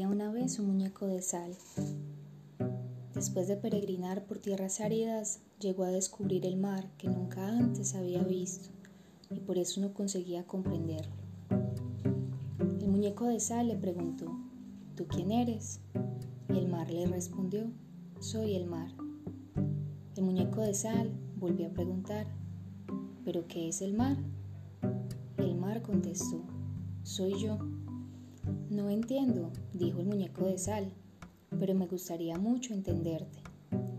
y su muñeco de sal. Después de peregrinar por tierras áridas, llegó a descubrir el mar que nunca antes había visto y por eso no conseguía comprenderlo. El muñeco de sal le preguntó, ¿tú quién eres? Y el mar le respondió, soy el mar. El muñeco de sal volvió a preguntar, ¿pero qué es el mar? El mar contestó, soy yo. No entiendo, dijo el muñeco de sal, pero me gustaría mucho entenderte.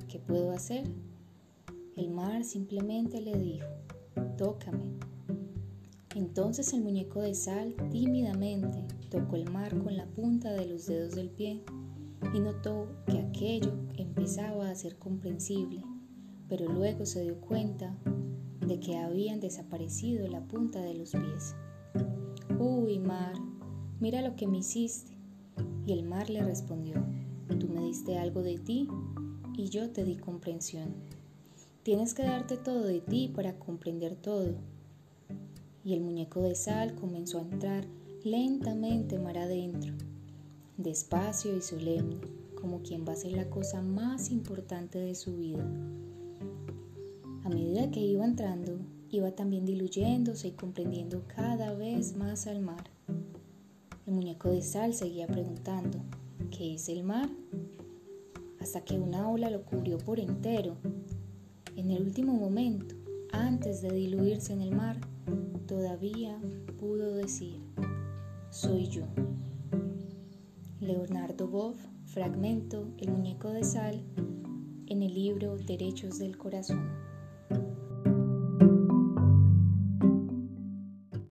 ¿Qué puedo hacer? El mar simplemente le dijo, tócame. Entonces el muñeco de sal tímidamente tocó el mar con la punta de los dedos del pie y notó que aquello empezaba a ser comprensible, pero luego se dio cuenta de que habían desaparecido la punta de los pies. Uy, mar, mira lo que me hiciste. Y el mar le respondió, tú me diste algo de ti y yo te di comprensión. Tienes que darte todo de ti para comprender todo. Y el muñeco de sal comenzó a entrar lentamente mar adentro, despacio y solemne, como quien va a hacer la cosa más importante de su vida. A medida que iba entrando, iba también diluyéndose y comprendiendo cada vez más al mar. El muñeco de sal seguía preguntando, ¿qué es el mar? Hasta que una ola lo cubrió por entero. En el último momento, antes de diluirse en el mar, todavía pudo decir, soy yo. Leonardo Boff, fragmento El muñeco de sal, en el libro Derechos del Corazón.